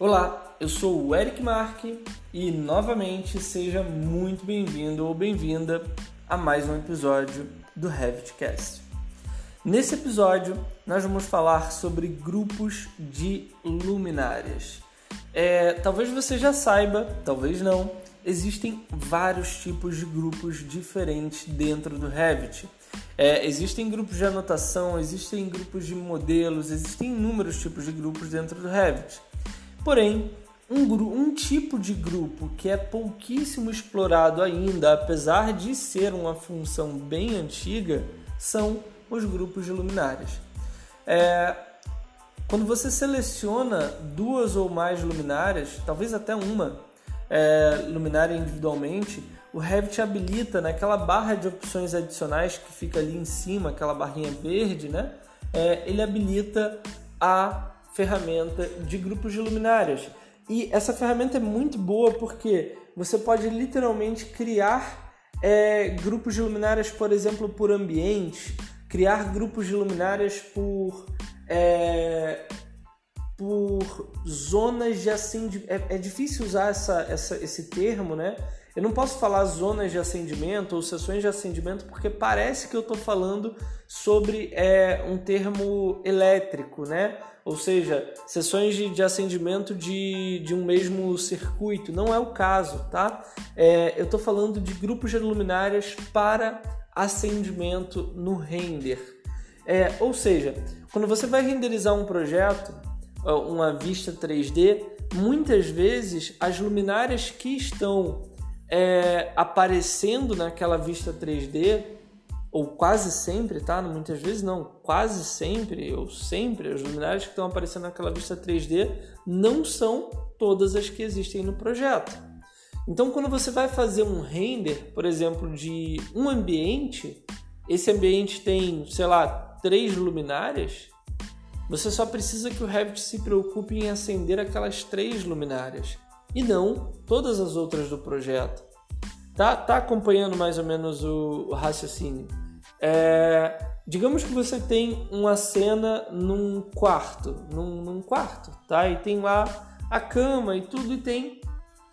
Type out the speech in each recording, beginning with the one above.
Olá, eu sou o Eric Mark e novamente seja muito bem-vindo ou bem-vinda a mais um episódio do Revitcast. Nesse episódio, nós vamos falar sobre grupos de luminárias. É, talvez você já saiba, talvez não, existem vários tipos de grupos diferentes dentro do Revit. É, existem grupos de anotação, existem grupos de modelos, existem inúmeros tipos de grupos dentro do Revit. Porém, um, um tipo de grupo que é pouquíssimo explorado ainda, apesar de ser uma função bem antiga, são os grupos de luminárias. É, quando você seleciona duas ou mais luminárias, talvez até uma é, luminária individualmente, o Revit habilita naquela barra de opções adicionais que fica ali em cima, aquela barrinha verde, né? É, ele habilita a ferramenta de grupos de luminárias. E essa ferramenta é muito boa porque você pode literalmente criar é, grupos de luminárias, por exemplo, por ambiente, criar grupos de luminárias por, é, por zonas de acendimento. É, é, difícil usar essa, essa, esse termo, né? Eu não posso falar zonas de acendimento ou sessões de acendimento porque parece que eu estou falando sobre é, um termo elétrico, né? Ou seja, sessões de, de acendimento de, de um mesmo circuito. Não é o caso, tá? É, eu estou falando de grupos de luminárias para acendimento no render. É, ou seja, quando você vai renderizar um projeto, uma vista 3D, muitas vezes as luminárias que estão é, aparecendo naquela vista 3D, ou quase sempre, tá? Muitas vezes não, quase sempre, ou sempre, as luminárias que estão aparecendo naquela vista 3D não são todas as que existem no projeto. Então, quando você vai fazer um render, por exemplo, de um ambiente, esse ambiente tem, sei lá, três luminárias, você só precisa que o Revit se preocupe em acender aquelas três luminárias e não todas as outras do projeto. Tá, tá acompanhando mais ou menos o, o raciocínio? É, digamos que você tem uma cena num quarto, num, num, quarto, tá? E tem lá a cama e tudo, e tem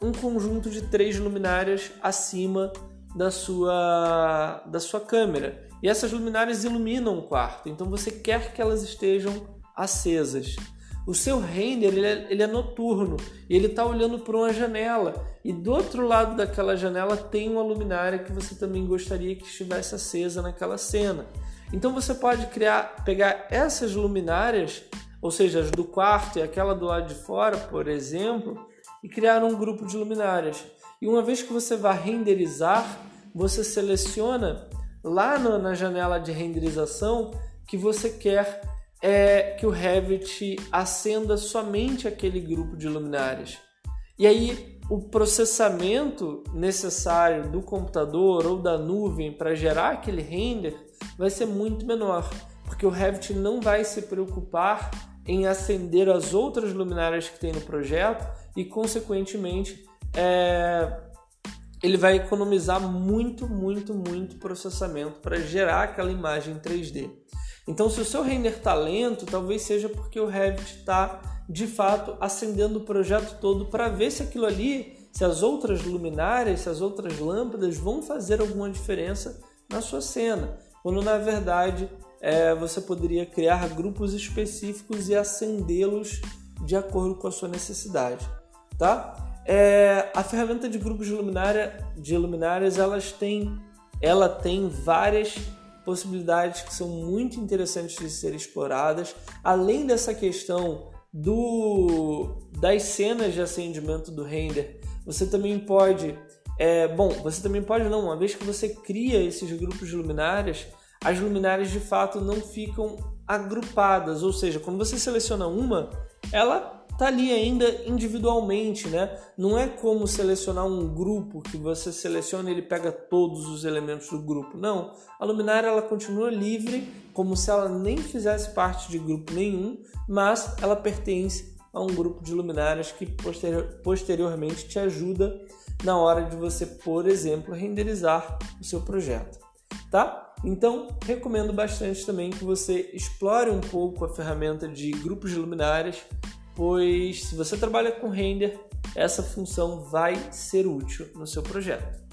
um conjunto de três luminárias acima da sua, da sua câmera. E essas luminárias iluminam o quarto, então você quer que elas estejam acesas. O seu render ele é, ele é noturno ele está olhando para uma janela e do outro lado daquela janela tem uma luminária que você também gostaria que estivesse acesa naquela cena. Então você pode criar, pegar essas luminárias, ou seja, as do quarto e aquela do lado de fora, por exemplo, e criar um grupo de luminárias. E uma vez que você vai renderizar, você seleciona lá na janela de renderização que você quer é que o Revit acenda somente aquele grupo de luminárias. E aí o processamento necessário do computador ou da nuvem para gerar aquele render vai ser muito menor, porque o Revit não vai se preocupar em acender as outras luminárias que tem no projeto e, consequentemente, é, ele vai economizar muito, muito, muito processamento para gerar aquela imagem 3D. Então, se o seu render está lento, talvez seja porque o Revit está de fato acendendo o projeto todo para ver se aquilo ali, se as outras luminárias, se as outras lâmpadas vão fazer alguma diferença na sua cena. Quando na verdade é, você poderia criar grupos específicos e acendê-los de acordo com a sua necessidade, tá? É, a ferramenta de grupos de, luminária, de luminárias elas têm, ela tem várias possibilidades que são muito interessantes de serem exploradas, além dessa questão do das cenas de acendimento do render. Você também pode, é, bom, você também pode não, uma vez que você cria esses grupos de luminárias, as luminárias de fato não ficam agrupadas, ou seja, quando você seleciona uma, ela tá ali ainda individualmente, né? Não é como selecionar um grupo que você seleciona e ele pega todos os elementos do grupo. Não, a luminária ela continua livre, como se ela nem fizesse parte de grupo nenhum, mas ela pertence a um grupo de luminárias que posterior, posteriormente te ajuda na hora de você, por exemplo, renderizar o seu projeto, tá? Então, recomendo bastante também que você explore um pouco a ferramenta de grupos de luminárias pois se você trabalha com render, essa função vai ser útil no seu projeto.